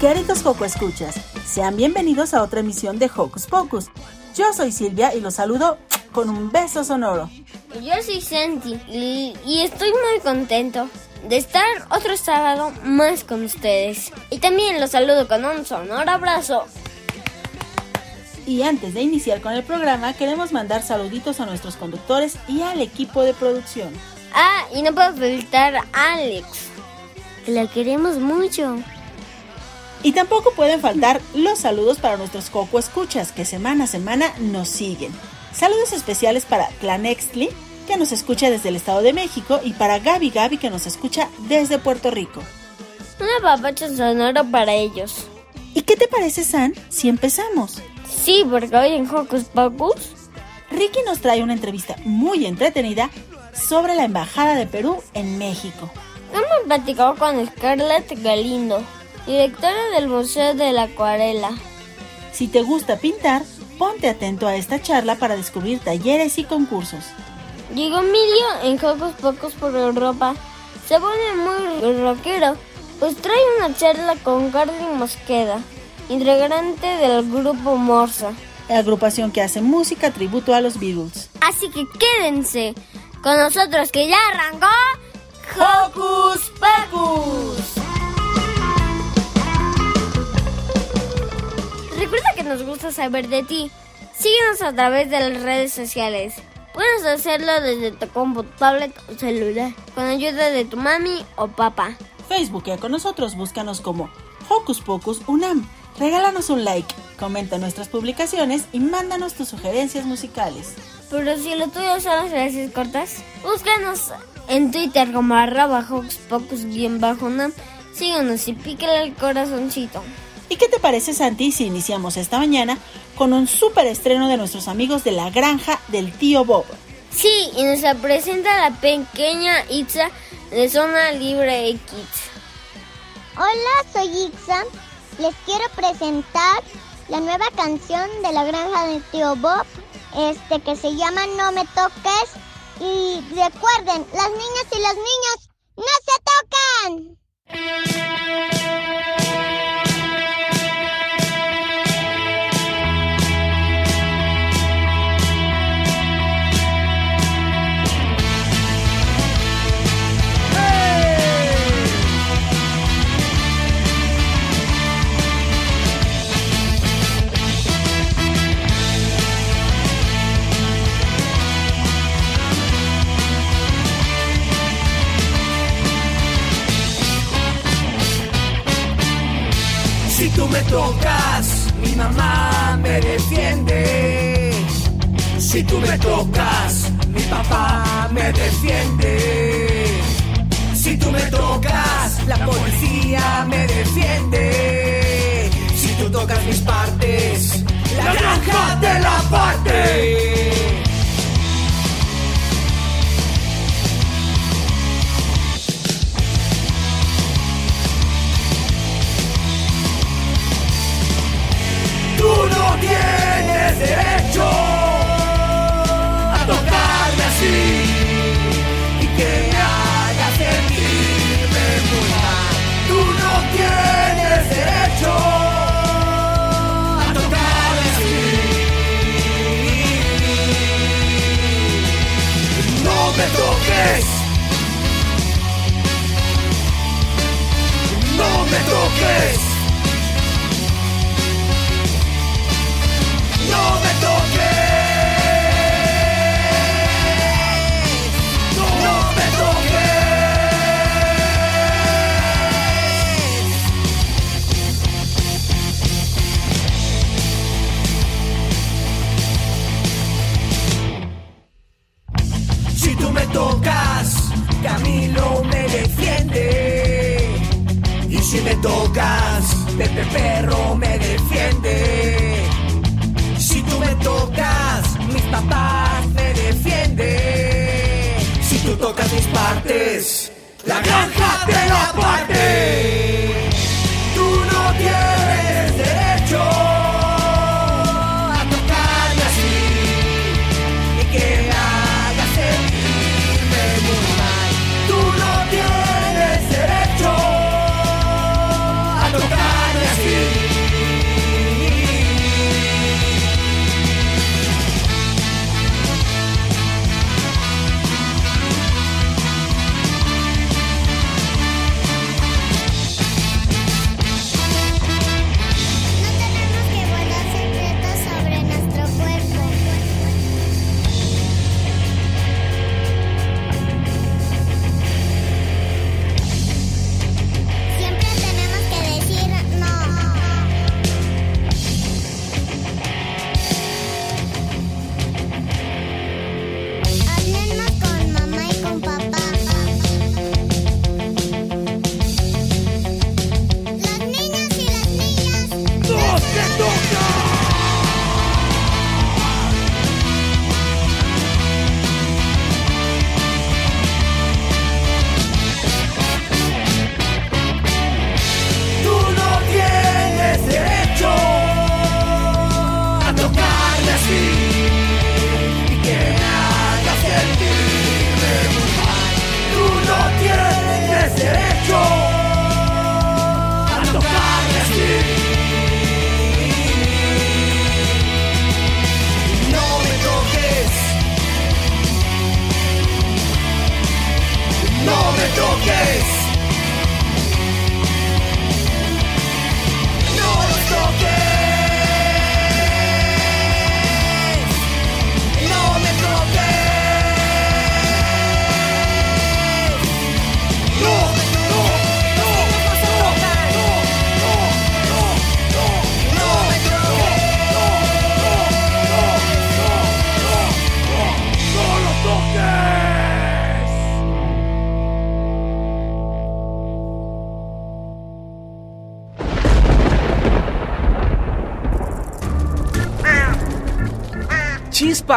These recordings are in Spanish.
Queridos Joco Escuchas, sean bienvenidos a otra emisión de Hocus Pocus. Yo soy Silvia y los saludo con un beso sonoro. Yo soy Santi y, estoy muy contento de estar otro sábado más con ustedes. Y también los saludo con un sonoro abrazo. Y antes de iniciar con el programa, queremos mandar saluditos a nuestros conductores y al equipo de producción. Ah, y no puedo felicitar a Alex, que la queremos mucho. Y tampoco pueden faltar los saludos para nuestros Coco Escuchas que semana a semana nos siguen. Saludos especiales para Tlanextli, que nos escucha desde el Estado de México, y para Gaby Gaby, que nos escucha desde Puerto Rico. Una papacha sonoro para ellos. ¿Y qué te parece, San, si empezamos? Sí, porque hoy en Hocus Pocus... Ricky nos trae una entrevista muy entretenida sobre la Embajada de Perú en México. Hemos platicado con Scarlett Galindo, directora del Museo de la Acuarela. Si te gusta pintar, ponte atento a esta charla para descubrir talleres y concursos. Llegó Emilio en Hocus Pocus por Europa. Se pone muy rockero, pues trae una charla con Carly Mosqueda, integrante del grupo Morsa. Agrupación que hace música tributo a los Beatles. Así que quédense con nosotros que ya arrancó Hocus Pocus. Recuerda que nos gusta saber de ti. Síguenos a través de las redes sociales. Puedes hacerlo desde tu compu, tablet o celular, con ayuda de tu mami o papá. Facebook con nosotros, búscanos como Hocus Pocus Unam. Regálanos un like, comenta nuestras publicaciones y mándanos tus sugerencias musicales. Pero si lo tuyo son las frases cortas, búscanos en Twitter como arroba Hocus Pocus-Unam. Síganos y píquele el corazoncito. ¿Y qué te parece, Santi, si iniciamos esta mañana con un súper estreno de nuestros amigos de la granja del tío Bob? Sí, y nos presenta la pequeña Itza de Zona Libre X. Hola, soy Itza. Les quiero presentar la nueva canción de la granja del tío Bob, este que se llama No me toques. Y recuerden, las niñas y los niños no se tocan.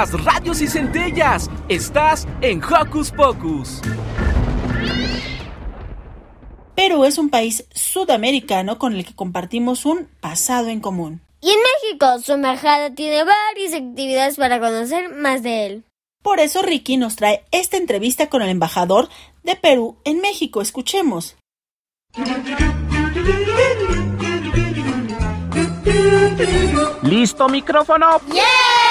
Chispas, radios y centellas. Estás en Hocus Pocus. Perú es un país sudamericano con el que compartimos un pasado en común. Y en México, su embajada tiene varias actividades para conocer más de él. Por eso Ricky nos trae esta entrevista con el embajador de Perú en México. Escuchemos. ¿Listo micrófono? ¡Yeah!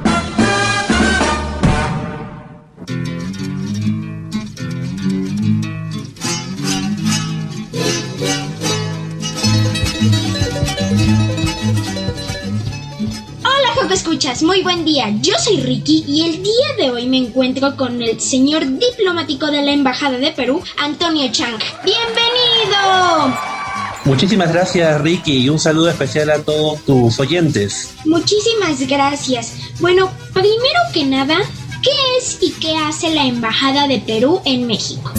Escuchas, muy buen día. Yo soy Ricky y el día de hoy me encuentro con el señor diplomático de la Embajada de Perú, Antonio Chang. ¡Bienvenido! Muchísimas gracias Ricky y un saludo especial a todos tus oyentes. Muchísimas gracias. Bueno, primero que nada, ¿qué es y qué hace la Embajada de Perú en México?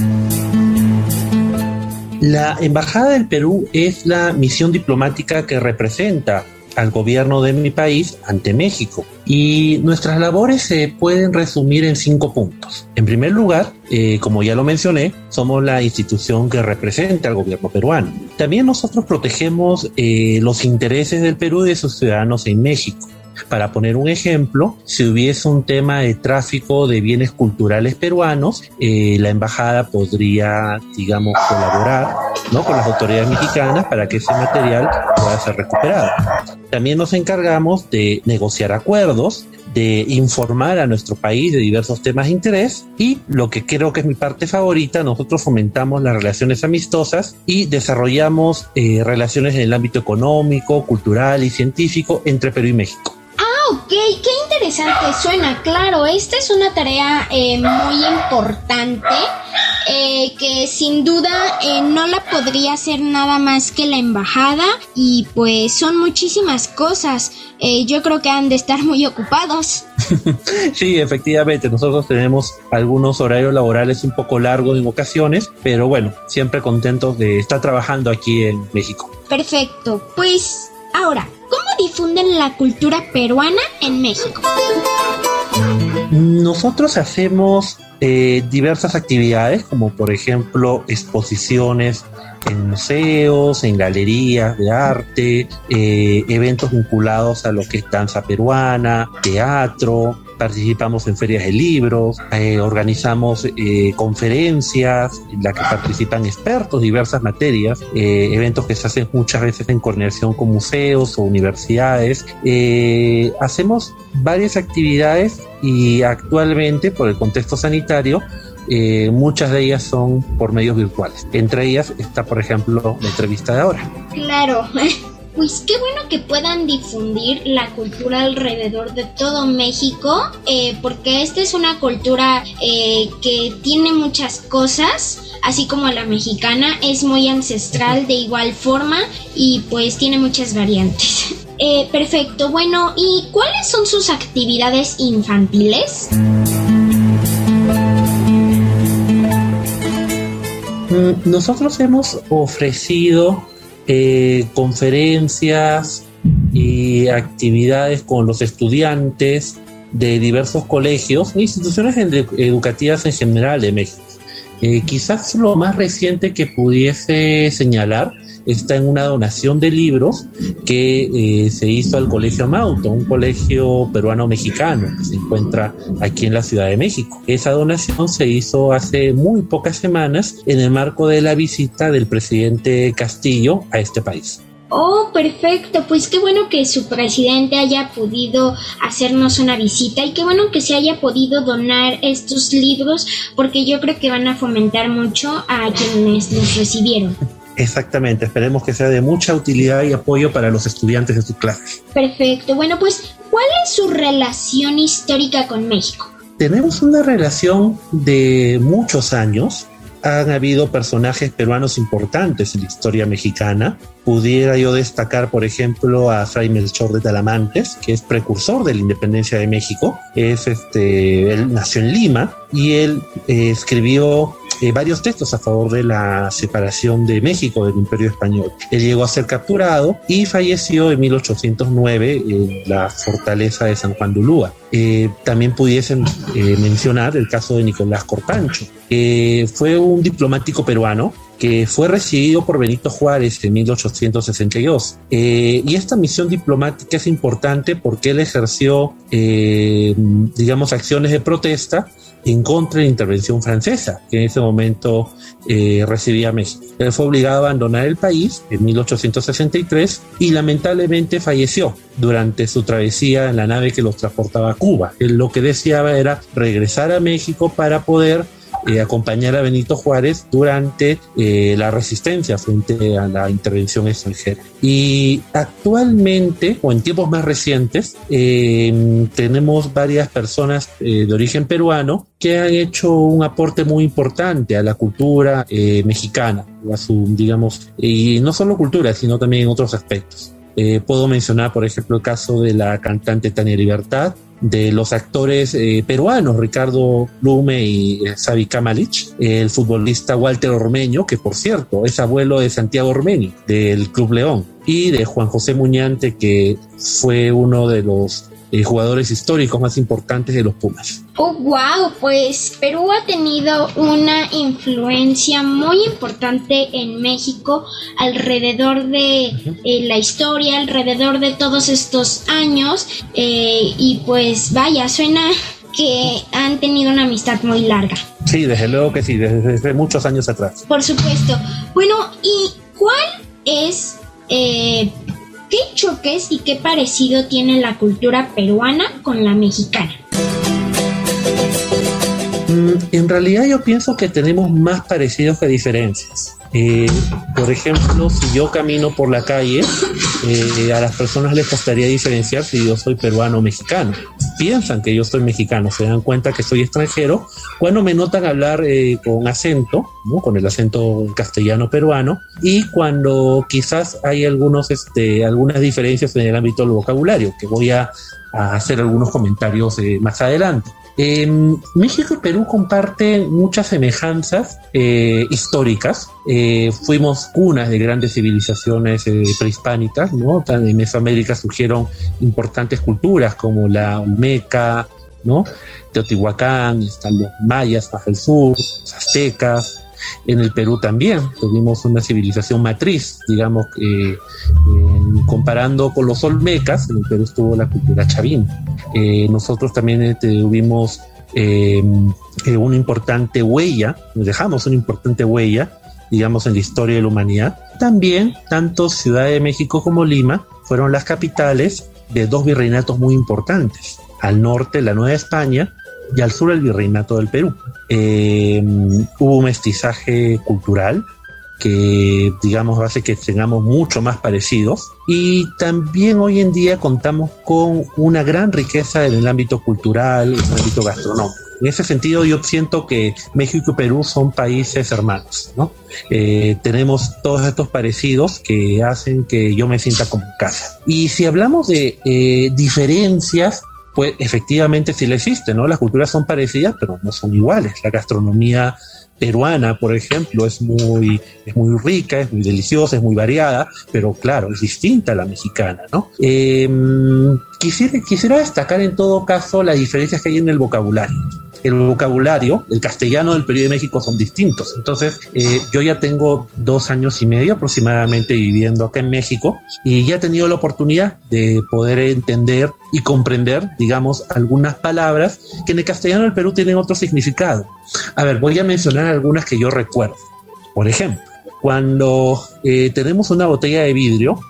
La Embajada del Perú es la misión diplomática que representa al gobierno de mi país ante México. Y nuestras labores se pueden resumir en cinco puntos. En primer lugar, eh, como ya lo mencioné, somos la institución que representa al gobierno peruano. También nosotros protegemos eh, los intereses del Perú y de sus ciudadanos en México. Para poner un ejemplo, si hubiese un tema de tráfico de bienes culturales peruanos, eh, la embajada podría, digamos, colaborar con las autoridades mexicanas para que ese material pueda ser recuperado. También nos encargamos de negociar acuerdos, de informar a nuestro país de diversos temas de interés y lo que creo que es mi parte favorita, nosotros fomentamos las relaciones amistosas y desarrollamos eh, relaciones en el ámbito económico, cultural y científico entre Perú y México. Ah, ok, qué interesante suena. Claro, esta es una tarea eh, muy importante eh, que sin duda eh, no la podría hacer nada más que la embajada y pues son muchísimas cosas. yo creo que han de estar muy ocupados. sí, efectivamente, nosotros tenemos algunos horarios laborales un poco largos en ocasiones, pero bueno, siempre contentos de estar trabajando aquí en México. Perfecto, pues ahora, ¿Cómo difunden la cultura peruana en México? Nosotros hacemos eh, diversas actividades, como por ejemplo exposiciones en museos, en galerías de arte, eh, eventos vinculados a lo que es danza peruana, teatro, participamos en ferias de libros, eh, organizamos eh, conferencias en las que participan expertos, diversas materias, eh, eventos que se hacen muchas veces en coordinación con museos o universidades. hacemos varias actividades y actualmente, por el contexto sanitario, muchas de ellas son por medios virtuales. Entre ellas está, por ejemplo, la entrevista de ahora. Claro. Pues qué bueno que puedan difundir la cultura alrededor de todo México, eh, porque esta es una cultura eh, que tiene muchas cosas, así como la mexicana, es muy ancestral de igual forma y pues tiene muchas variantes. Eh, perfecto, bueno, ¿y cuáles son sus actividades infantiles? Mm, nosotros hemos ofrecido eh, conferencias y actividades con los estudiantes de diversos colegios e instituciones educativas en general de México. Eh, quizás lo más reciente que pudiese señalar está en una donación de libros que eh, se hizo al Colegio Mauto, un colegio peruano-mexicano que se encuentra aquí en la Ciudad de México. Esa donación se hizo hace muy pocas semanas en el marco de la visita del presidente Castillo a este país. Oh, perfecto. Pues qué bueno que su presidente haya podido hacernos una visita y qué bueno que se haya podido donar estos libros porque yo creo que van a fomentar mucho a quienes los recibieron. Exactamente, esperemos que sea de mucha utilidad y apoyo para los estudiantes de su clase. Perfecto, bueno pues, ¿cuál es su relación histórica con México? Tenemos una relación de muchos años. Han habido personajes peruanos importantes en la historia mexicana. Pudiera yo destacar, por ejemplo, a Fray Melchor de Talamantes, que es precursor de la independencia de México. Es este, él nació en Lima y él eh, escribió eh, varios textos a favor de la separación de México del Imperio Español. Él llegó a ser capturado y falleció en 1809 en la fortaleza de San Juan de Ulúa. Eh, también pudiesen eh, mencionar el caso de Nicolás Corpancho, que fue un diplomático peruano que fue recibido por Benito Juárez en 1862. y esta misión diplomática es importante porque él ejerció, digamos, acciones de protesta en contra de la intervención francesa, que en ese momento eh, recibía México. Él fue obligado a abandonar el país en 1863 y lamentablemente falleció durante su travesía en la nave que los transportaba a Cuba. Él lo que deseaba era regresar a México para poder eh, acompañar a Benito Juárez durante eh, la resistencia frente a la intervención extranjera. Y actualmente, o en tiempos más recientes, em, tenemos varias personas eh, de origen peruano que han hecho un aporte muy importante a la cultura mexicana, a su, digamos, y no solo cultura, sino también en otros aspectos. puedo mencionar, por ejemplo, el caso de la cantante Tania Libertad, de los actores eh, peruanos, Ricardo Lume y eh, Xavi Kamalich, el futbolista Walter Ormeño, que por cierto es abuelo de Santiago Ormeño, del Club León, y de Juan José Muñante, que fue uno de los eh, jugadores históricos más importantes de los Pumas. Oh, wow, pues Perú ha tenido una influencia muy importante en México alrededor de eh, la historia, alrededor de todos estos años. Eh, y pues vaya, suena que han tenido una amistad muy larga. Sí, desde luego que sí, desde, muchos años atrás. Por supuesto. Bueno, ¿y cuál es, eh, qué choques y qué parecido tiene la cultura peruana con la mexicana? Mm, en realidad yo pienso que tenemos más parecidos que diferencias. Eh, por ejemplo, si yo camino por la calle, eh, a las personas les costaría diferenciar si yo soy peruano o mexicano. Piensan que yo soy mexicano, se dan cuenta que soy extranjero cuando me notan hablar eh, con acento, ¿no? con el acento castellano peruano, y cuando quizás hay algunos, este, algunas diferencias en el ámbito del vocabulario, que voy a, a hacer algunos comentarios más adelante. Eh, México y Perú comparten muchas semejanzas eh, históricas. Eh, fuimos cunas de grandes civilizaciones eh, prehispánicas, ¿no? En Mesoamérica surgieron importantes culturas como la Olmeca, ¿no? Teotihuacán, están los mayas más al sur, los aztecas, en el Perú también tuvimos una civilización matriz, digamos, eh, comparando con los olmecas, en el Perú estuvo la cultura chavín. Eh, nosotros también eh, tuvimos una importante huella, dejamos una importante huella, digamos, en la historia de la humanidad. También, tanto Ciudad de México como Lima fueron las capitales de dos virreinatos muy importantes. Al norte, la Nueva España, y al sur el virreinato del Perú. Eh, hubo un mestizaje cultural que, digamos, hace que tengamos mucho más parecidos. Y también hoy en día contamos con una gran riqueza en el ámbito cultural, en el ámbito gastronómico. En ese sentido, yo siento que México y Perú son países hermanos, ¿no? Eh, tenemos todos estos parecidos que hacen que yo me sienta como casa. Y si hablamos de eh, diferencias, pues efectivamente sí le existe, ¿no? Las culturas son parecidas, pero no son iguales. La gastronomía peruana, por ejemplo, es muy, es muy rica, es muy deliciosa, es muy variada, pero claro, es distinta a la mexicana, ¿no? Em, quisiera, quisiera destacar en todo caso las diferencias que hay en el vocabulario el vocabulario, el castellano del Perú de México son distintos. Entonces, eh, yo ya tengo dos años y medio aproximadamente viviendo acá en México y ya he tenido la oportunidad de poder entender y comprender, digamos, algunas palabras que en el castellano del Perú tienen otro significado. A ver, voy a mencionar algunas que yo recuerdo. Por ejemplo, cuando eh, tenemos una botella de vidrio,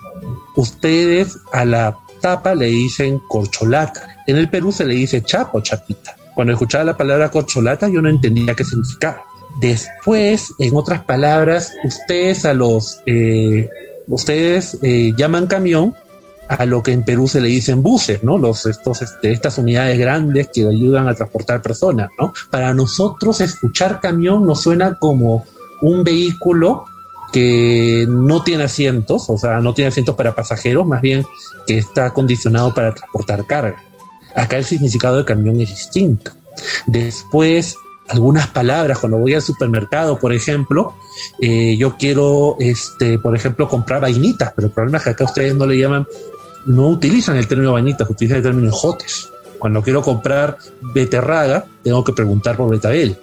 ustedes a la tapa le dicen corcholata. En el Perú se le dice chapo, chapita. Cuando escuchaba la palabra corcholata yo no entendía qué significaba. Después, en otras palabras, ustedes a los, eh, ustedes eh, llaman camión a lo que en Perú se le dicen buses, ¿no? Los, estos, este, estas unidades grandes que ayudan a transportar personas, ¿no? Para nosotros escuchar camión nos suena como un vehículo que no tiene asientos, o sea, no tiene asientos para pasajeros, más bien que está acondicionado para transportar carga. Acá el significado de camión es distinto. Después, algunas palabras, cuando voy al supermercado, por ejemplo, eh, yo quiero, este, por ejemplo, comprar vainitas, pero el problema es que acá ustedes no le llaman, no utilizan el término vainitas, utilizan el término jotes. Cuando quiero comprar beterraga, tengo que preguntar por betabel.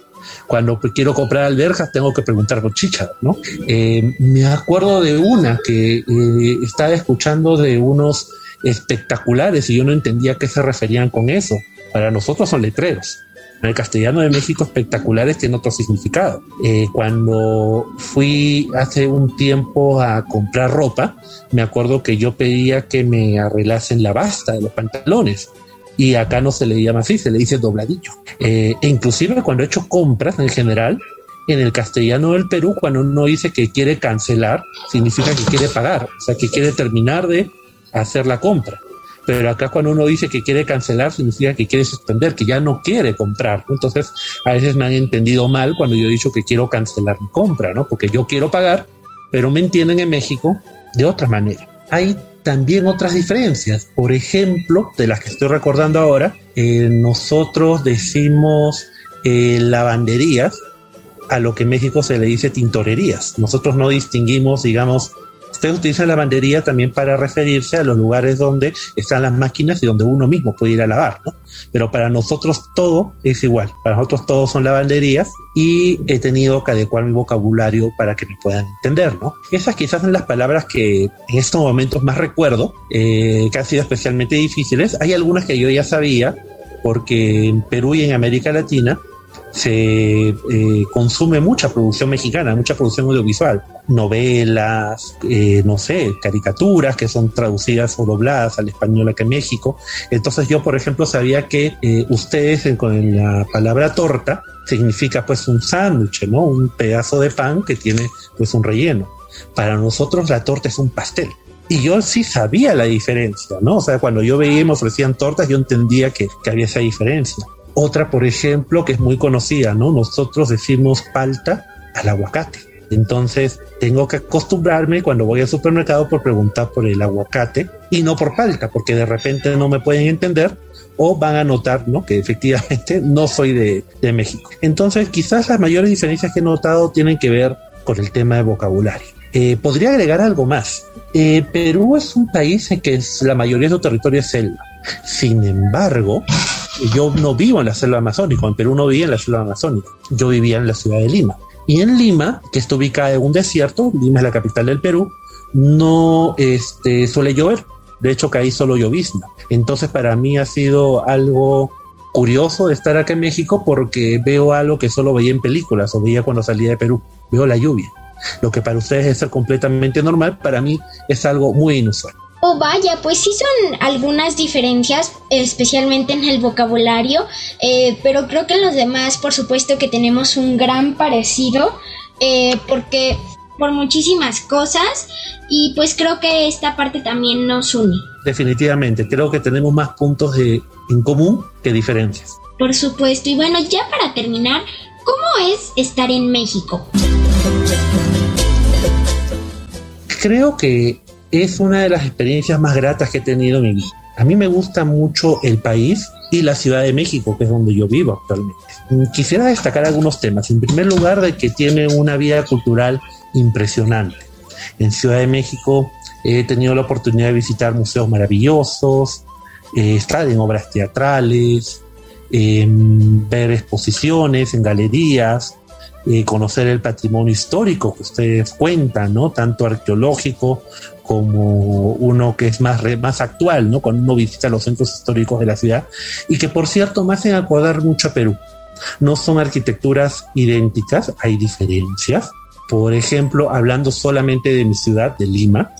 Cuando quiero comprar alberjas, tengo que preguntar por chicha, ¿no? Eh, me acuerdo de una que eh, estaba escuchando de unos espectaculares y yo no entendía a qué se referían con eso. Para nosotros son letreros. En el castellano de México espectaculares tiene otro significado. Eh, cuando fui hace un tiempo a comprar ropa, me acuerdo que yo pedía que me arreglasen la basta de los pantalones y acá no se le llama así, se le dice dobladillo. Eh, e inclusive cuando he hecho compras en general, en el castellano del Perú, cuando uno dice que quiere cancelar, significa que quiere pagar, o sea, que quiere terminar de hacer la compra. Pero acá cuando uno dice que quiere cancelar, significa que quiere suspender, que ya no quiere comprar. Entonces, a veces me han entendido mal cuando yo he dicho que quiero cancelar mi compra, ¿no? Porque yo quiero pagar, pero me entienden en México de otra manera. Hay también otras diferencias. Por ejemplo, de las que estoy recordando ahora, eh, nosotros decimos eh, lavanderías a lo que en México se le dice tintorerías. Nosotros no distinguimos, digamos, Ustedes utilizan lavandería también para referirse a los lugares donde están las máquinas y donde uno mismo puede ir a lavar, ¿no? Pero para nosotros todo es igual. Para nosotros todos son lavanderías y he tenido que adecuar mi vocabulario para que me puedan entender, ¿no? Esas quizás son las palabras que en estos momentos más recuerdo, eh, que han sido especialmente difíciles. Hay algunas que yo ya sabía, porque en Perú y en América Latina se eh, consume mucha producción mexicana, mucha producción audiovisual, novelas, eh, no sé, caricaturas que son traducidas o dobladas al español acá en México. Entonces yo, por ejemplo, sabía que eh, ustedes con la palabra torta significa pues un sándwich, ¿no? Un pedazo de pan que tiene pues un relleno. Para nosotros la torta es un pastel. Y yo sí sabía la diferencia, ¿no? O sea, cuando yo veía y me ofrecían tortas, yo entendía que, que había esa diferencia. Otra, por ejemplo, que es muy conocida, ¿no? Nosotros decimos palta al aguacate. Entonces, tengo que acostumbrarme cuando voy al supermercado por preguntar por el aguacate y no por palta, porque de repente no me pueden entender o van a notar ¿no? que efectivamente no soy de, de México. Entonces, quizás las mayores diferencias que he notado tienen que ver con el tema de vocabulario. Eh, podría agregar algo más. Eh, Perú es un país en que la mayoría de su territorio es selva. Sin embargo, yo no vivo en la selva amazónica, en Perú no vivía en la selva amazónica, yo vivía en la ciudad de Lima. Y en Lima, que está ubicada en un desierto, Lima es la capital del Perú, no este, suele llover. De hecho, ahí solo llovizna. Entonces, para mí ha sido algo curioso estar acá en México porque veo algo que solo veía en películas o veía cuando salía de Perú. Veo la lluvia. Lo que para ustedes es ser completamente normal, para mí es algo muy inusual. Oh, vaya, pues sí son algunas diferencias, especialmente en el vocabulario, eh, pero creo que en los demás, por supuesto que tenemos un gran parecido, eh, porque por muchísimas cosas, y pues creo que esta parte también nos une. Definitivamente, creo que tenemos más puntos de, en común que diferencias. Por supuesto, y bueno, ya para terminar, ¿cómo es estar en México? Creo que es una de las experiencias más gratas que he tenido en mi vida. A mí me gusta mucho el país y la Ciudad de México, que es donde yo vivo actualmente. Quisiera destacar algunos temas. En primer lugar, de que tiene una vida cultural impresionante. En Ciudad de México he tenido la oportunidad de visitar museos maravillosos, eh, estar en obras teatrales, eh, ver exposiciones en galerías, eh, conocer el patrimonio histórico que ustedes cuentan, ¿no? Tanto arqueológico como uno que es más, más actual, ¿no? Cuando uno visita los centros históricos de la ciudad y que por cierto me hacen acordar mucho a Perú. No son arquitecturas idénticas, hay diferencias. Por ejemplo, hablando solamente de mi ciudad, de Lima,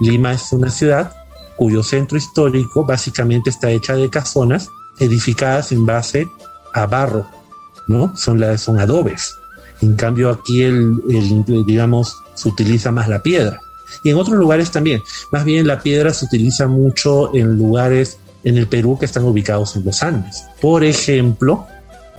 Lima es una ciudad cuyo centro histórico básicamente está hecha de casonas edificadas en base a barro, ¿no? Son, las, son adobes. En cambio aquí el, el, digamos, se utiliza más la piedra y en otros lugares también. Más bien la piedra se utiliza mucho en lugares en el Perú que están ubicados en los Andes. Por ejemplo,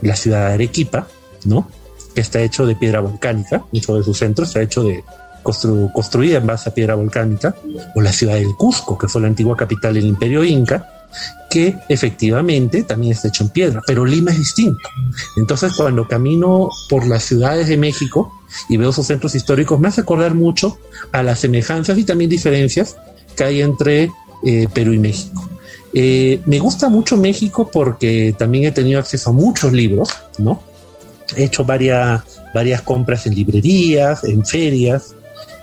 la ciudad de Arequipa, ¿no? Que está hecho de piedra volcánica, mucho de su centro está hecho de construida en base a piedra volcánica, o la ciudad del Cusco, que fue la antigua capital del Imperio Inca, que efectivamente también está hecho en piedra, pero Lima es distinto. Entonces, cuando camino por las ciudades de México y veo esos centros históricos, me hace acordar mucho a las semejanzas y también diferencias que hay entre eh, Perú y México. Eh, me gusta mucho México porque también he tenido acceso a muchos libros, ¿no? He hecho varias, varias compras en librerías, en ferias,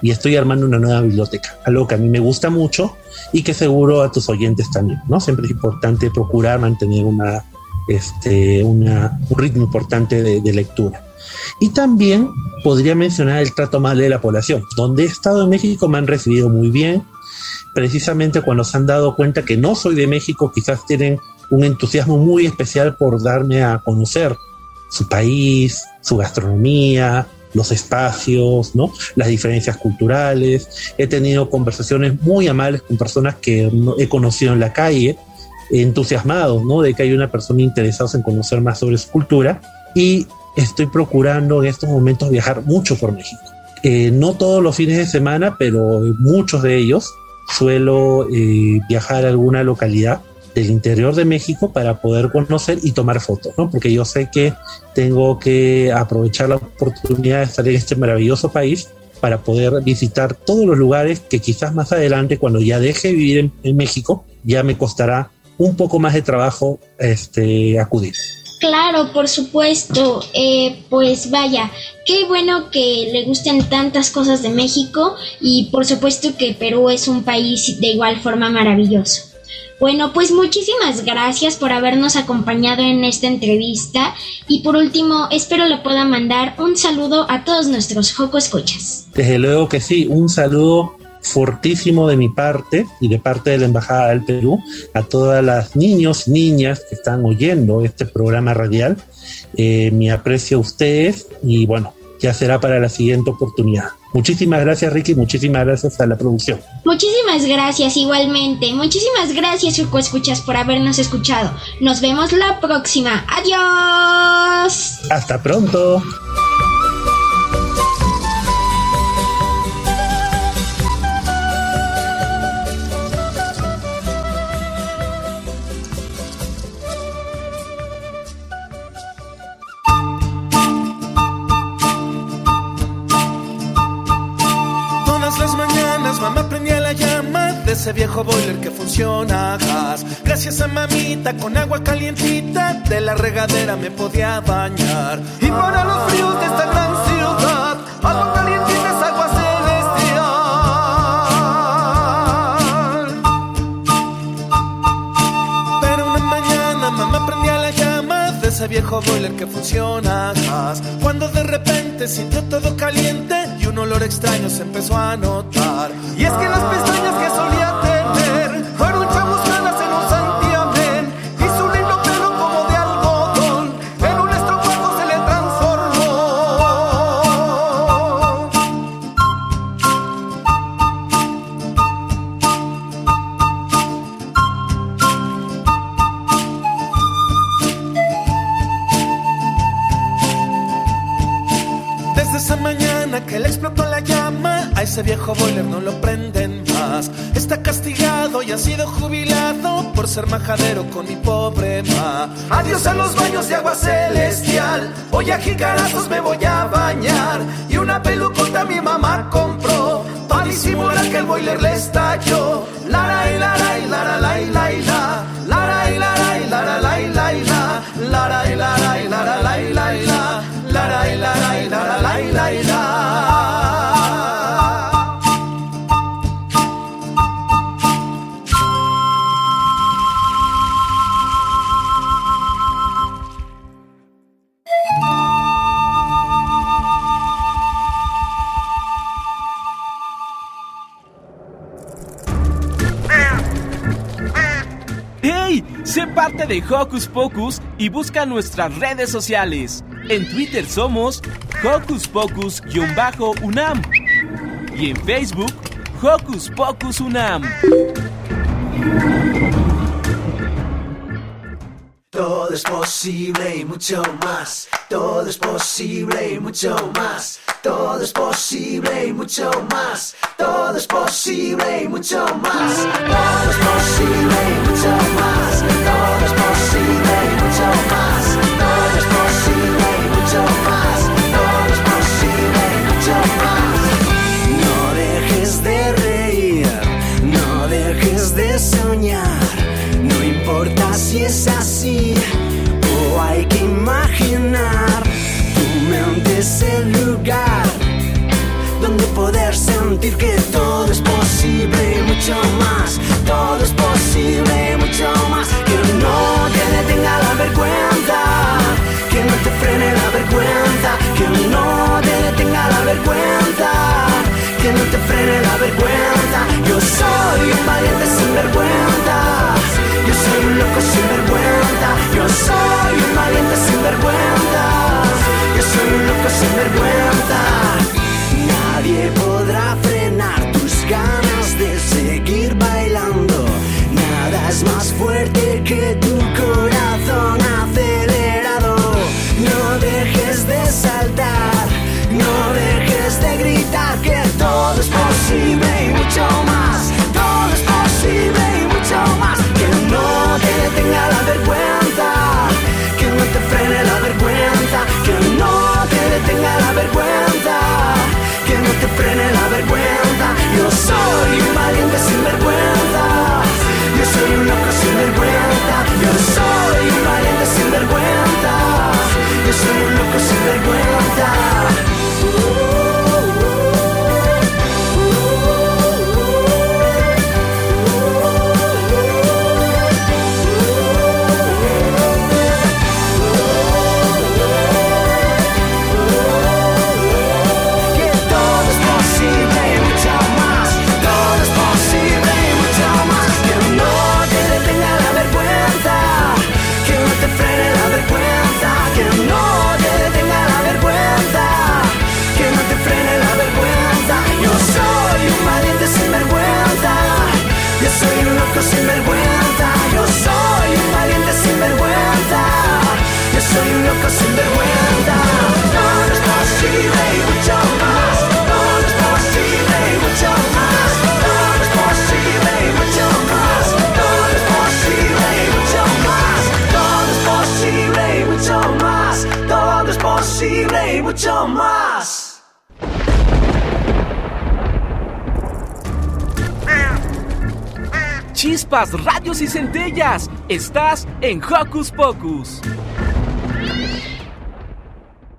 y estoy armando una nueva biblioteca, algo que a mí me gusta mucho y que seguro a tus oyentes también, ¿no? Siempre es importante procurar mantener una, este, una, un ritmo importante de, de, lectura. Y también podría mencionar el trato amable de la población, donde he estado en México me han recibido muy bien, precisamente cuando se han dado cuenta que no soy de México, quizás tienen un entusiasmo muy especial por darme a conocer su país, su gastronomía, los espacios, ¿no? las diferencias culturales. He tenido conversaciones muy amables con personas que he conocido en la calle, entusiasmados ¿no? de que hay una persona interesada en conocer más sobre su cultura y estoy procurando en estos momentos viajar mucho por México. Eh, no todos los fines de semana, pero muchos de ellos suelo eh, viajar a alguna localidad del interior de México para poder conocer y tomar fotos, ¿no? Porque yo sé que tengo que aprovechar la oportunidad de estar en este maravilloso país para poder visitar todos los lugares que quizás más adelante, cuando ya deje de vivir en, en México, ya me costará un poco más de trabajo este, acudir. Claro, por supuesto. Eh, pues vaya, qué bueno que le gusten tantas cosas de México y por supuesto que Perú es un país de igual forma maravilloso. Bueno, pues muchísimas gracias por habernos acompañado en esta entrevista y por último espero le pueda mandar un saludo a todos nuestros Joco Escuchas. Desde luego que sí, un saludo fortísimo de mi parte y de parte de la Embajada del Perú a todas las niños, niñas que están oyendo este programa radial. Eh, mi aprecio a ustedes y bueno, ya será para la siguiente oportunidad. Muchísimas gracias Ricky, muchísimas gracias a la producción. Muchísimas gracias igualmente. Muchísimas gracias Urco Escuchas por habernos escuchado. Nos vemos la próxima. Adiós. Hasta pronto. Viejo boiler que funciona gas. Gracias a mamita con agua calientita de la regadera me podía bañar. Y para los fríos de esta gran ciudad, agua calientita es agua celestial. Pero una mañana mamá prendía la llama de ese viejo boiler que funciona gas. Cuando de repente sintió todo caliente un olor extraño se empezó a notar. Y es que las pestañas que solía meter. Fueron chamuscadas en un santiamén y su lindo pelo como de algodón en un estrofado se le transformó. Desde esa mañana que le explotó la llama a ese viejo boiler no lo prende. Está castigado y ha sido jubilado por ser majadero con mi pobre ma. Adiós a los baños de agua celestial. Hoy a jicarazos me voy a bañar. Y una pelucota mi mamá compró. Para disimular que el boiler le estalló. Lara y lara y lara la y la parte de Hocus Pocus y busca nuestras redes sociales. En Twitter somos Hocus Pocus-UNAM y en Facebook Hocus Pocus UNAM. Todo es posible y mucho más. Todo es posible y mucho más. Todo es posible y mucho más. Todo es posible y mucho más. Todo es posible y mucho más. Todo es posible y mucho más. Sentir que todo es posible y mucho. Chispas, radios y centellas. Estás en Hocus Pocus.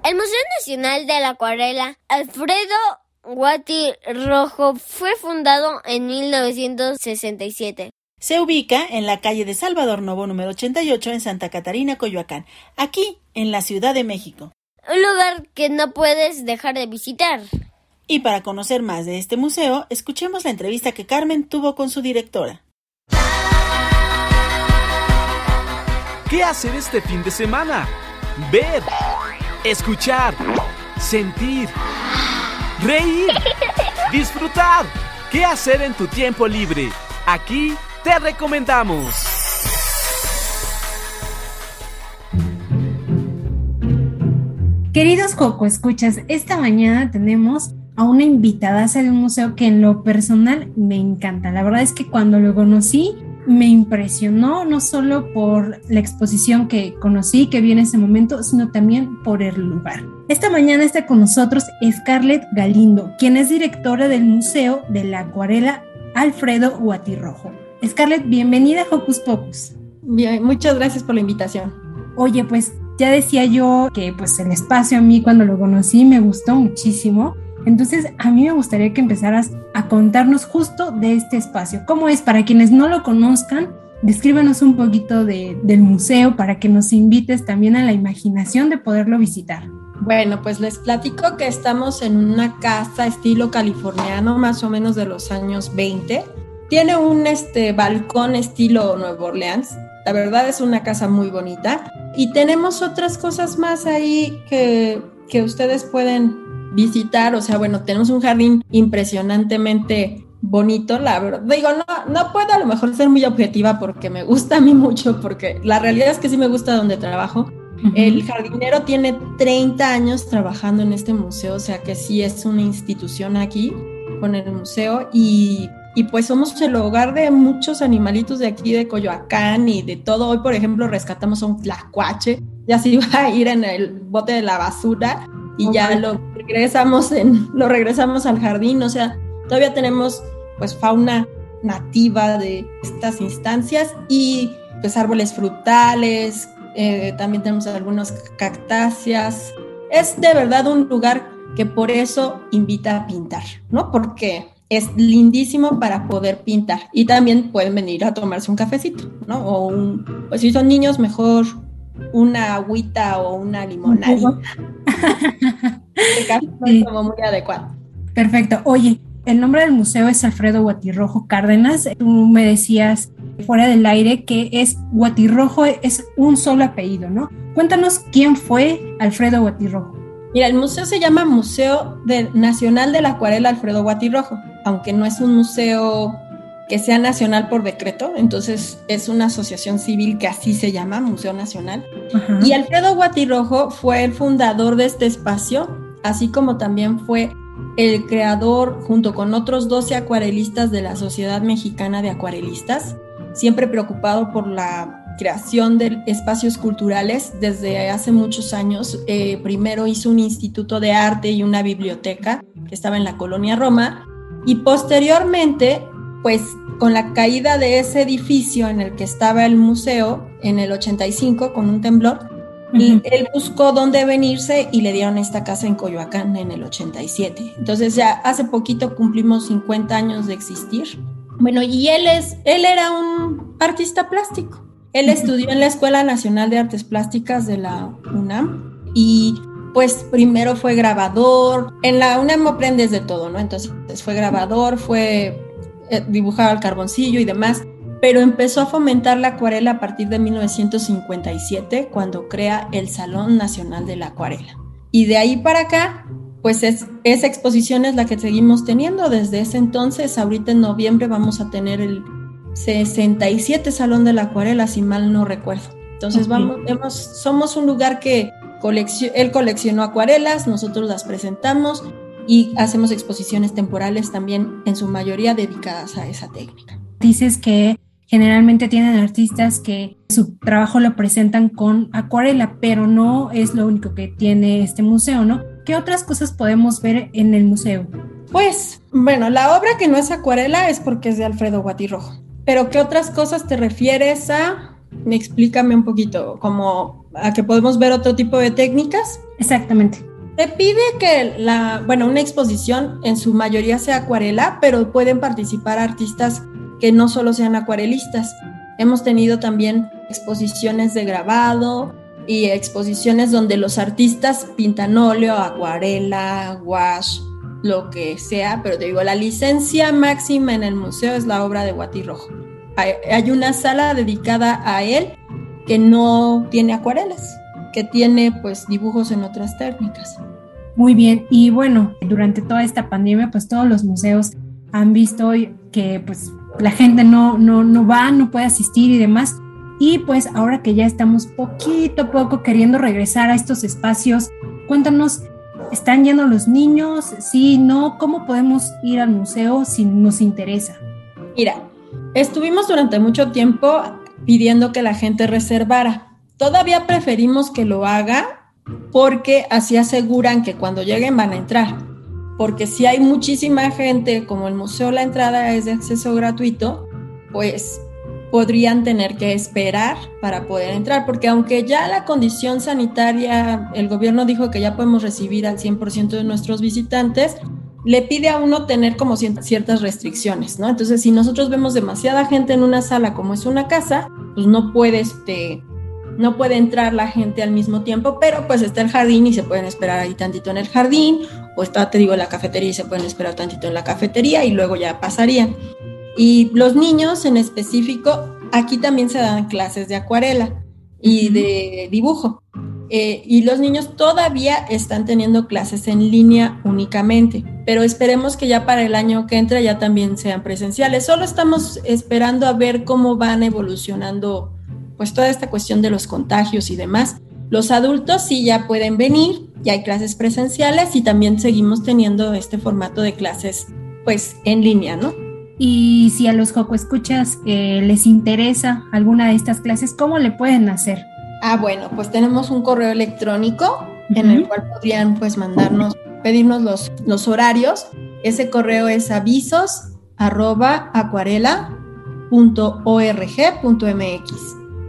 El Museo Nacional de la Acuarela Alfredo Guati Rojo fue fundado en 1967. Se ubica en la calle de Salvador Novo número 88 en Santa Catarina, Coyoacán, aquí en la Ciudad de México. Un lugar que no puedes dejar de visitar. Y para conocer más de este museo, escuchemos la entrevista que Carmen tuvo con su directora. ¿Qué hacer este fin de semana? Ver, escuchar, sentir, reír, disfrutar. ¿Qué hacer en tu tiempo libre? Aquí te recomendamos. Queridos Coco Escuchas, esta mañana tenemos a una invitada de un museo que en lo personal me encanta. La verdad es que cuando lo conocí me impresionó no solo por la exposición que conocí, que vi en ese momento, sino también por el lugar. Esta mañana está con nosotros Scarlett Galindo, quien es directora del Museo de la Acuarela Alfredo Guatirrojo. Scarlett, bienvenida a Hocus Pocus. Bien, muchas gracias por la invitación. Oye, pues ya decía yo que pues el espacio a mí cuando lo conocí me gustó muchísimo. Entonces, a mí me gustaría que empezaras a contarnos justo de este espacio. ¿Cómo es? Para quienes no lo conozcan, descríbenos un poquito del museo para que nos invites también a la imaginación de poderlo visitar. Bueno, pues les platico que estamos en una casa estilo californiano, más o menos de los años 20. Tiene un este, balcón estilo Nueva Orleans. La verdad es una casa muy bonita. Y tenemos otras cosas más ahí que, que ustedes pueden visitar, o sea, bueno, tenemos un jardín impresionantemente bonito, la verdad. Digo, no, no puedo a lo mejor ser muy objetiva porque me gusta a mí mucho, porque la realidad es que sí me gusta donde trabajo. El jardinero tiene 30 años trabajando en este museo, o sea que sí es una institución aquí con el museo y, y pues somos el hogar de muchos animalitos de aquí de Coyoacán y de todo. Hoy, por ejemplo, rescatamos a un tlacuache, ya se iba a ir en el bote de la basura y ya lo regresamos en, lo regresamos al jardín, o sea, todavía tenemos pues fauna nativa de estas instancias y pues árboles frutales, eh, también tenemos algunas cactáceas. Es de verdad un lugar que por eso invita a pintar, ¿no? Porque es lindísimo para poder pintar y también pueden venir a tomarse un cafecito, ¿no? O un, pues si son niños, mejor una agüita o una limonada. sí. como muy adecuado. Perfecto. Oye, el nombre del museo es Alfredo Guatirrojo Cárdenas. Tú me decías fuera del aire que es Guatirrojo, es un solo apellido, ¿no? Cuéntanos quién fue Alfredo Guatirrojo. Mira, el museo se llama Museo Nacional de la Acuarela Alfredo Guatirrojo, aunque no es un museo que sea nacional por decreto, entonces es una asociación civil que así se llama, Museo Nacional. Y Alfredo Guatirrojo fue el fundador de este espacio, así como también fue el creador, junto con otros 12 acuarelistas de la Sociedad Mexicana de Acuarelistas, siempre preocupado por la creación de espacios culturales desde hace muchos años. Eh, primero hizo un instituto de arte y una biblioteca que estaba en la colonia Roma y posteriormente pues con la caída de ese edificio en el que estaba el museo en el 85 con un temblor, y él buscó dónde venirse y le dieron esta casa en Coyoacán en el 87. Entonces ya hace poquito cumplimos 50 años de existir. Bueno, y él es él era un artista plástico. Él estudió en la Escuela Nacional de Artes Plásticas de la UNAM y pues primero fue grabador. En la UNAM aprendes de todo, ¿no? Entonces fue grabador, fue dibujaba al carboncillo y demás, pero empezó a fomentar la acuarela a partir de 1957, cuando crea el Salón Nacional de la Acuarela. Y de ahí para acá, pues es, esa exposición es la que seguimos teniendo desde ese entonces. Ahorita en noviembre vamos a tener el 67 Salón de la Acuarela, si mal no recuerdo. Entonces vamos, somos un lugar que él coleccionó acuarelas, nosotros las presentamos y hacemos exposiciones temporales también en su mayoría dedicadas a esa técnica. Dices que generalmente tienen artistas que su trabajo lo presentan con acuarela, pero no es lo único que tiene este museo, ¿no? ¿qué otras cosas podemos ver en el museo? Pues, bueno, la obra que no es acuarela es porque es de Alfredo Guatirrojo. Pero ¿qué otras cosas te refieres a? Explícame un poquito, como a que podemos ver otro tipo de técnicas. Exactamente. Te pide que la, bueno, una exposición en su mayoría sea acuarela, pero pueden participar artistas que no solo sean acuarelistas. Hemos tenido también exposiciones de grabado y exposiciones donde los artistas pintan óleo, acuarela, wash, lo que sea, pero te digo, la licencia máxima en el museo es la obra de Guati Rojo. Hay, hay una sala dedicada a él que no tiene acuarelas, que tiene pues dibujos en otras técnicas. Muy bien, y bueno, durante toda esta pandemia, pues todos los museos han visto que pues la gente no, no, no va, no puede asistir y demás. Y pues ahora que ya estamos poquito a poco queriendo regresar a estos espacios, cuéntanos, ¿están yendo los niños? Sí, no, ¿cómo podemos ir al museo si nos interesa? Mira, estuvimos durante mucho tiempo pidiendo que la gente reservara. Todavía preferimos que lo haga porque así aseguran que cuando lleguen van a entrar porque si hay muchísima gente, como el museo la entrada es de acceso gratuito, pues podrían tener que esperar para poder entrar, porque aunque ya la condición sanitaria, el gobierno dijo que ya podemos recibir al 100% de nuestros visitantes, le pide a uno tener como ciertas restricciones, ¿no? Entonces, si nosotros vemos demasiada gente en una sala como es una casa, pues no puede, este, no puede entrar la gente al mismo tiempo, pero pues está el jardín y se pueden esperar ahí tantito en el jardín, o está, te digo, la cafetería y se pueden esperar tantito en la cafetería y luego ya pasarían. Y los niños en específico, aquí también se dan clases de acuarela y de dibujo. Eh, y los niños todavía están teniendo clases en línea únicamente, pero esperemos que ya para el año que entra ya también sean presenciales. Solo estamos esperando a ver cómo van evolucionando pues toda esta cuestión de los contagios y demás. Los adultos sí ya pueden venir, ya hay clases presenciales y también seguimos teniendo este formato de clases pues en línea, ¿no? Y si a los Joco Escuchas eh, les interesa alguna de estas clases, ¿cómo le pueden hacer? Ah, bueno, pues tenemos un correo electrónico en el cual podrían pues mandarnos, pedirnos los, los horarios. Ese correo es avisos arroba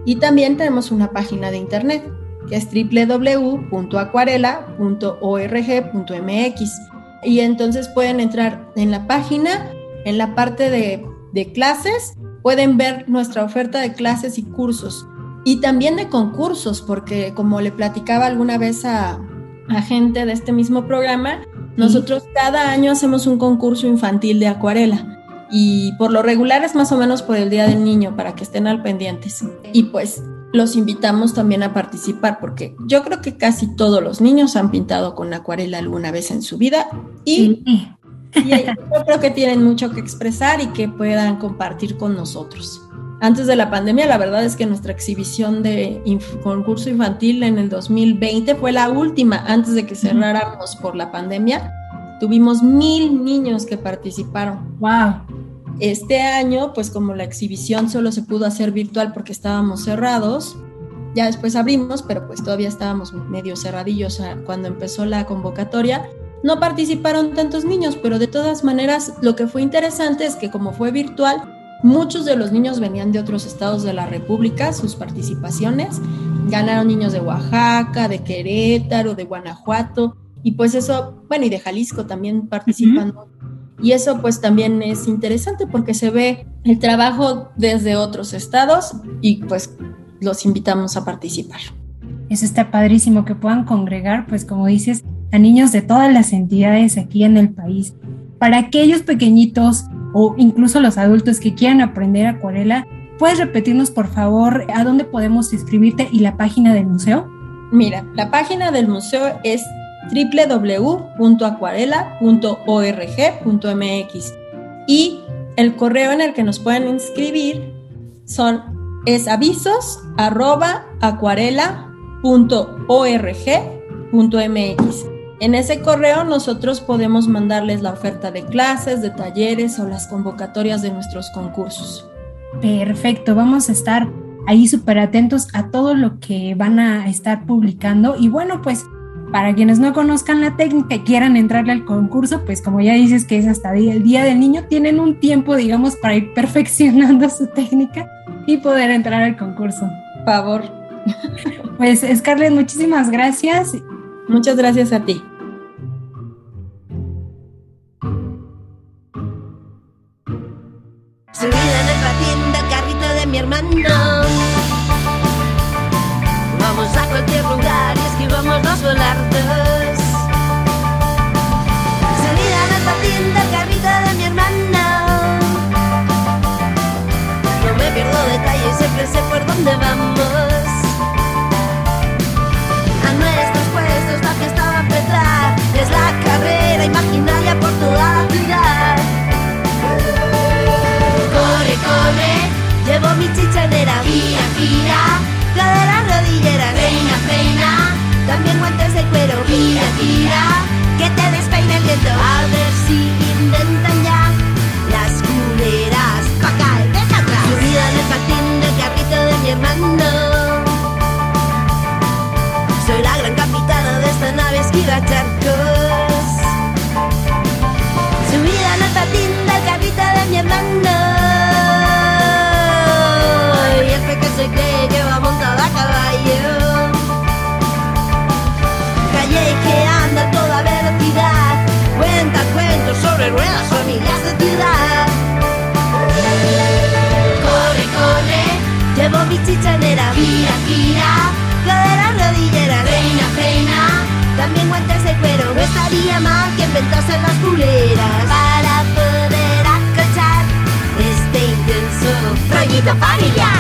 Y también tenemos una página de internet que es www.acuarela.org.mx. Y entonces pueden entrar en la página, en la parte de, de clases, pueden ver nuestra oferta de clases y cursos. Y también de concursos, porque como le platicaba alguna vez a, a gente de este mismo programa, nosotros cada año hacemos un concurso infantil de acuarela y por lo regular es más o menos por el Día del Niño para que estén al pendientes. Y pues los invitamos también a participar porque yo creo que casi todos los niños han pintado con acuarela alguna vez en su vida y, yo creo que tienen mucho que expresar y que puedan compartir con nosotros. Antes de la pandemia, la verdad es que nuestra exhibición de concurso infantil en el 2020 fue la última antes de que cerráramos por la pandemia. Tuvimos mil niños que participaron. ¡Wow! Este año, pues como la exhibición solo se pudo hacer virtual porque estábamos cerrados, ya después abrimos, pero pues todavía estábamos medio cerradillos cuando empezó la convocatoria. No participaron tantos niños, pero de todas maneras lo que fue interesante es que como fue virtual, muchos de los niños venían de otros estados de la República, sus participaciones. Ganaron niños de Oaxaca, de Querétaro, de Guanajuato, y pues eso, bueno, y de Jalisco también participando. Y eso pues también es interesante porque se ve el trabajo desde otros estados y pues los invitamos a participar. Eso está padrísimo que puedan congregar, pues como dices, a niños de todas las entidades aquí en el país. Para aquellos pequeñitos o incluso los adultos que quieran aprender acuarela, ¿puedes repetirnos por favor a dónde podemos inscribirte y la página del museo? Mira, la página del museo es www.acuarela.org.mx y el correo en el que nos pueden inscribir son es avisos En ese correo nosotros podemos mandarles la oferta de clases, de talleres o las convocatorias de nuestros concursos. Perfecto, vamos a estar ahí súper atentos a todo lo que van a estar publicando. Y bueno, pues para quienes no conozcan la técnica y quieran entrarle al concurso, pues como ya dices que es hasta el día del niño, tienen un tiempo, digamos, para ir perfeccionando su técnica y poder entrar al concurso. Favor. Pues Scarlett, muchísimas gracias. Muchas gracias a ti. Subida en el patín del carrito de mi hermano. Esquivamos los a ruedas, familias de ciudad. Corre, corre, llevo mi chichanera. Gira, gira, cadera, rodillera. Reina, reina, también guantes de cuero. No estaría mal que inventasen las culeras. Para poder acochar este intenso rollito familiar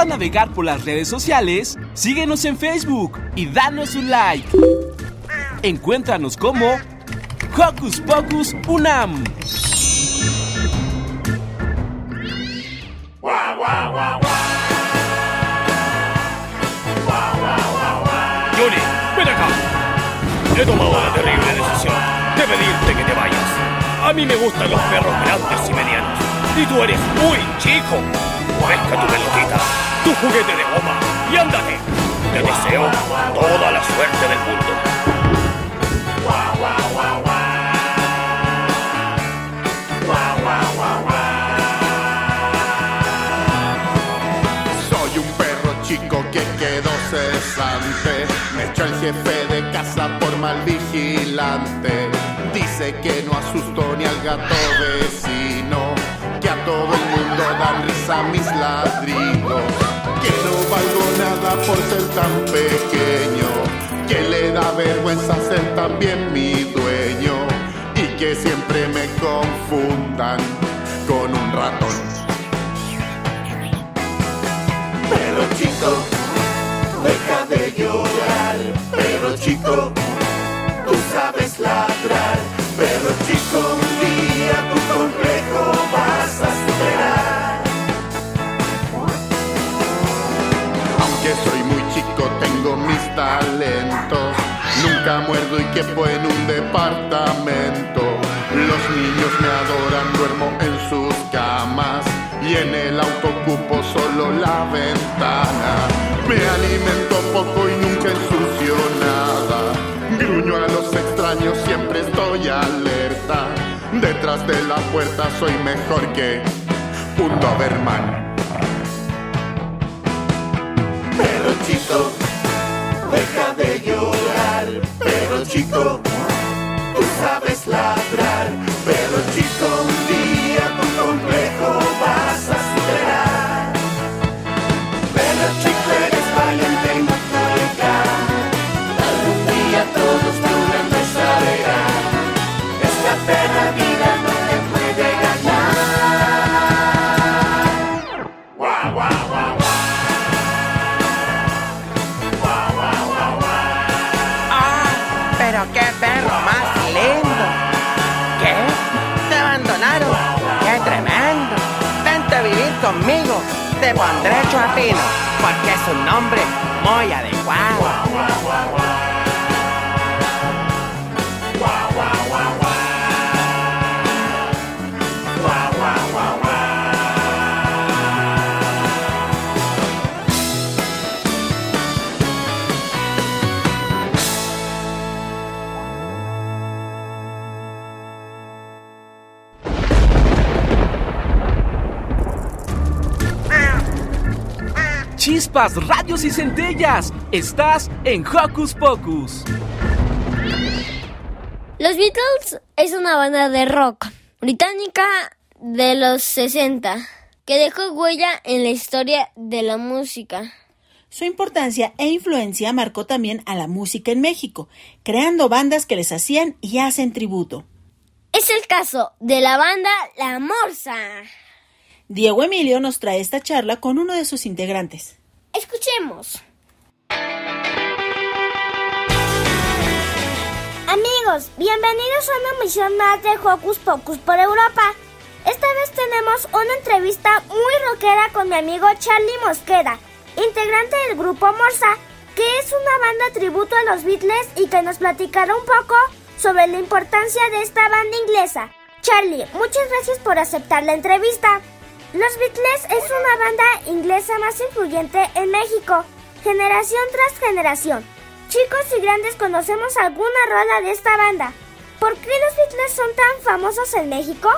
gusta navegar por las redes sociales, síguenos en Facebook y danos un like. Encuéntranos como Hocus Pocus Unam. Johnny, ven acá. He tomado la terrible decisión de pedirte que te vayas. A mí me gustan los perros grandes y medianos. Y tú eres muy chico. Pesca tu pelotita, tu juguete de goma y ándate. Te deseo toda la suerte del mundo. Soy un perro chico que quedó cesante. Me echó el jefe de casa por mal vigilante. Dice que no asusto ni al gato vecino. Que a todo el mundo dan risa mis ladridos. Que no valgo nada por ser tan pequeño. Que le da vergüenza ser también mi dueño. Y que siempre me confundan con un ratón. Pero chico, deja de llorar. Pero chico, tú sabes ladrar. Pero chico, un día complejo talentos. Nunca muerdo y quepo en un departamento. Los niños me adoran, duermo en sus camas. Y en el auto ocupo solo la ventana. Me alimento poco y nunca ensucio nada. Gruño a los extraños, siempre estoy alerta. Detrás de la puerta soy mejor que un Doberman. Chico, deja de llorar. Pero chico, tú sabes ladrar. Pero chico, pondré Chorrino, porque es un nombre muy adecuado. Chispas, radios y centellas. Estás en Hocus Pocus. Los Beatles es una banda de rock británica de los 60 que dejó huella en la historia de la música. Su importancia e influencia marcó también a la música en México, creando bandas que les hacían y hacen tributo. Es el caso de la banda La Morsa. Diego Emilio nos trae esta charla con uno de sus integrantes. Escuchemos. Amigos, bienvenidos a una misión más de Hocus Pocus por Europa. Esta vez tenemos una entrevista muy rockera con mi amigo Charlie Mosqueda, integrante del grupo Morsa, que es una banda tributo a los Beatles y que nos platicará un poco sobre la importancia de esta banda inglesa. Charlie, muchas gracias por aceptar la entrevista. Los Beatles es una banda inglesa más influyente en México, generación tras generación. Chicos y grandes conocemos alguna rola de esta banda. ¿Por qué los Beatles son tan famosos en México?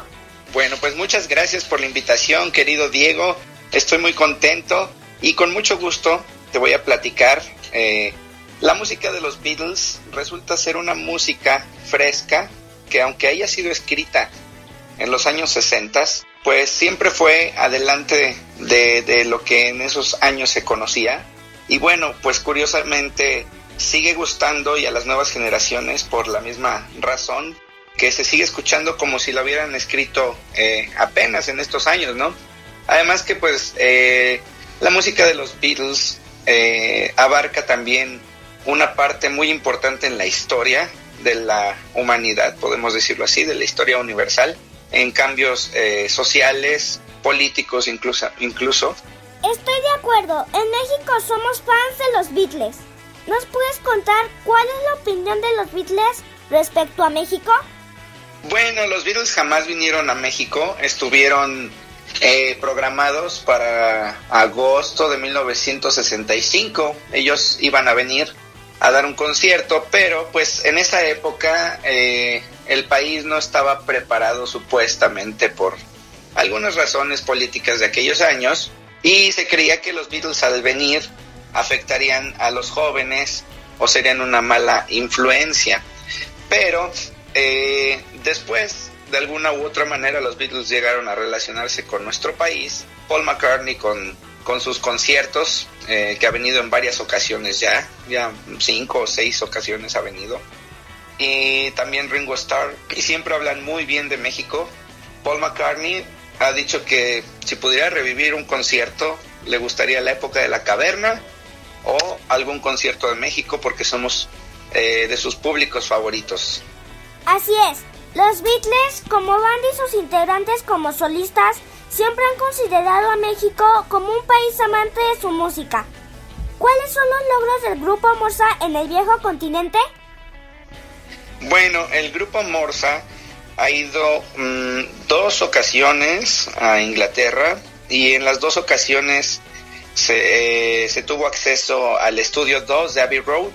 Bueno, pues muchas gracias por la invitación, querido Diego. Estoy muy contento y con mucho gusto te voy a platicar. Eh, la música de los Beatles resulta ser una música fresca que aunque haya sido escrita en los años 60, pues siempre fue adelante de, de, lo que en esos años se conocía. Y bueno, pues curiosamente sigue gustando y a las nuevas generaciones por la misma razón que se sigue escuchando como si lo hubieran escrito eh, apenas en estos años, ¿no? Además que pues eh, la música de los Beatles eh, abarca también una parte muy importante en la historia de la humanidad, podemos decirlo así, de la historia universal en cambios eh, sociales, políticos incluso, incluso. Estoy de acuerdo, en México somos fans de los Beatles. ¿Nos puedes contar cuál es la opinión de los Beatles respecto a México? Bueno, los Beatles jamás vinieron a México, estuvieron eh, programados para agosto de 1965. Ellos iban a venir a dar un concierto, pero pues en esa época eh, el país no estaba preparado supuestamente por algunas razones políticas de aquellos años y se creía que los Beatles al venir afectarían a los jóvenes o serían una mala influencia. Pero eh, después, de alguna u otra manera, los Beatles llegaron a relacionarse con nuestro país. Paul McCartney con sus conciertos, eh, que ha venido en varias ocasiones ya, ya cinco o seis ocasiones ha venido. Y también Ringo Starr, y siempre hablan muy bien de México. Paul McCartney ha dicho que si pudiera revivir un concierto, le gustaría la época de la caverna o algún concierto de México porque somos eh, de sus públicos favoritos. Así es, los Beatles como banda y sus integrantes como solistas siempre han considerado a México como un país amante de su música. ¿Cuáles son los logros del grupo Morsa en el viejo continente? Bueno, el grupo Morsa ha ido mmm, dos ocasiones a Inglaterra y en las dos ocasiones se, eh, se tuvo acceso al estudio 2 de Abbey Road,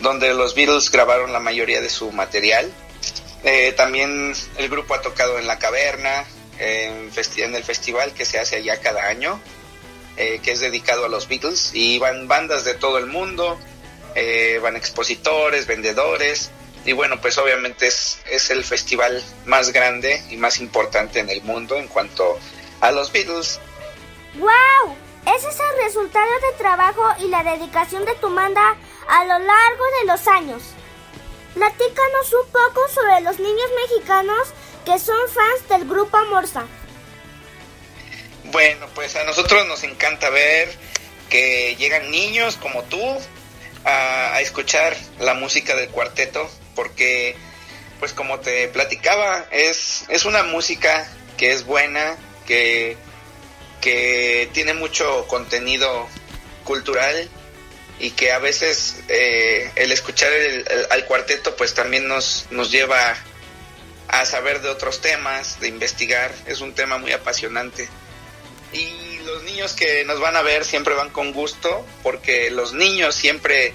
donde los Beatles grabaron la mayoría de su material. Eh, también el grupo ha tocado en La Caverna, en, en, el festival que se hace allá cada año, eh, que es dedicado a los Beatles, y van bandas de todo el mundo, eh, van expositores, vendedores, y bueno, pues obviamente es, es el festival más grande y más importante en el mundo en cuanto a los Beatles. ¡Wow! Ese es el resultado de trabajo y la dedicación de tu banda a lo largo de los años. Platícanos un poco sobre los niños mexicanos que son fans del grupo Morsa. Bueno, pues a nosotros nos encanta ver que llegan niños como tú a, a escuchar la música del cuarteto, porque, pues como te platicaba, es, es una música que es buena, que, que tiene mucho contenido cultural y que a veces eh, el escuchar al cuarteto pues también nos, nos lleva a saber de otros temas, de investigar, es un tema muy apasionante. Y los niños que nos van a ver siempre van con gusto, porque los niños siempre,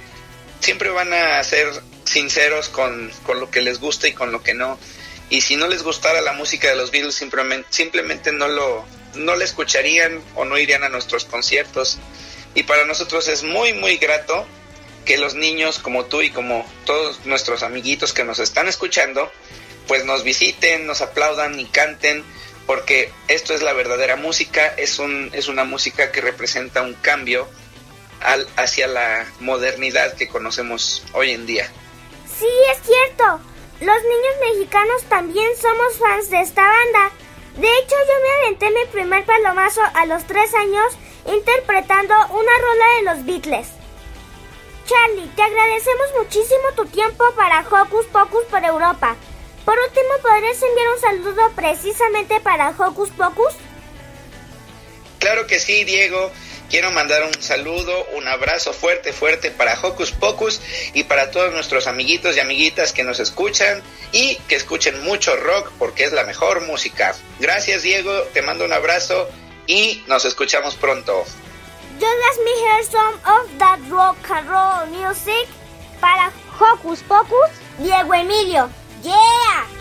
siempre van a ser sinceros con, con lo que les gusta y con lo que no. Y si no les gustara la música de los Beatles, simplemente, simplemente no, lo, no la escucharían o no irían a nuestros conciertos. Y para nosotros es muy, muy grato que los niños como tú y como todos nuestros amiguitos que nos están escuchando, pues nos visiten, nos aplaudan y canten, porque esto es la verdadera música, es, un, es una música que representa un cambio al, hacia la modernidad que conocemos hoy en día. Sí, es cierto. Los niños mexicanos también somos fans de esta banda. De hecho, yo me aventé mi primer palomazo a los tres años interpretando una rola de los Beatles. Charlie, te agradecemos muchísimo tu tiempo para Hocus Pocus por Europa. Por último, ¿podrías enviar un saludo precisamente para Hocus Pocus? Claro que sí, Diego. Quiero mandar un saludo, un abrazo fuerte, fuerte para Hocus Pocus y para todos nuestros amiguitos y amiguitas que nos escuchan y que escuchen mucho rock porque es la mejor música. Gracias, Diego. Te mando un abrazo y nos escuchamos pronto. Just me hear some of that rock and roll music para Hocus Pocus, Diego Emilio. Yeah!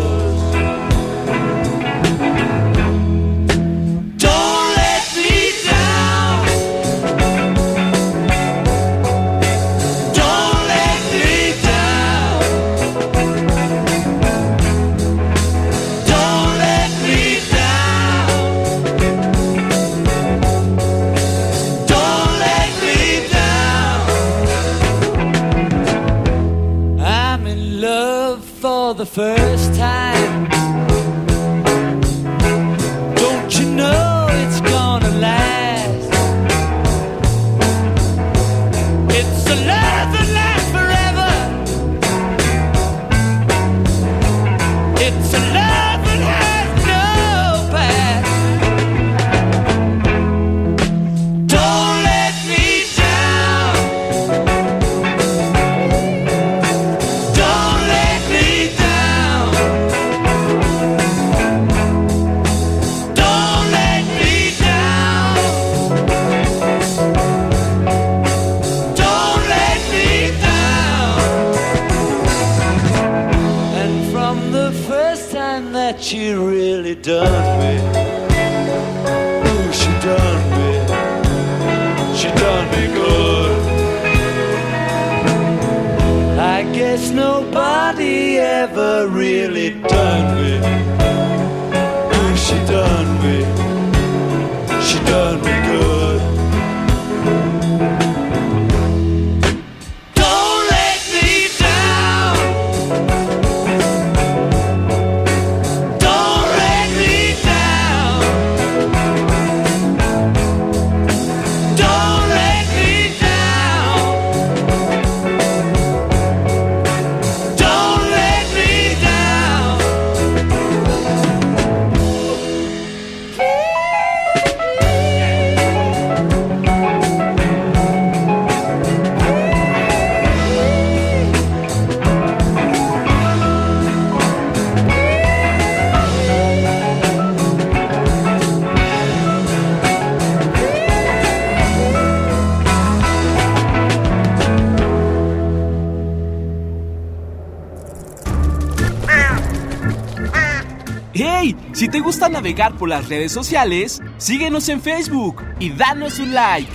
Navegar por las redes sociales, síguenos en Facebook y danos un like.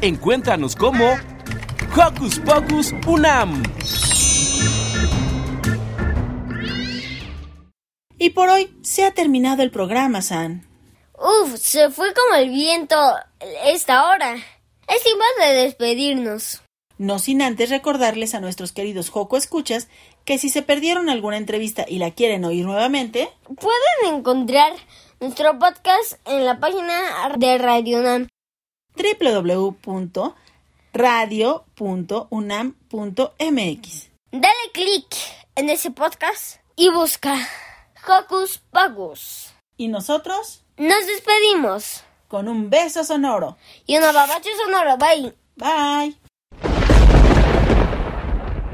Encuéntranos como Hocus Pocus Unam. Y por hoy se ha terminado el programa, San. Uf, se fue como el viento esta hora. Es tiempo de despedirnos. No sin antes recordarles a nuestros queridos Joco Escuchas que si se perdieron alguna entrevista y la quieren oír nuevamente, pueden encontrar nuestro podcast en la página de Radio UNAM www.radio.unam.mx. Dale clic en ese podcast y busca Hocus Pocus. ¿Y nosotros? Nos despedimos. Con un beso sonoro. Y una babacha sonoro. Bye. Bye.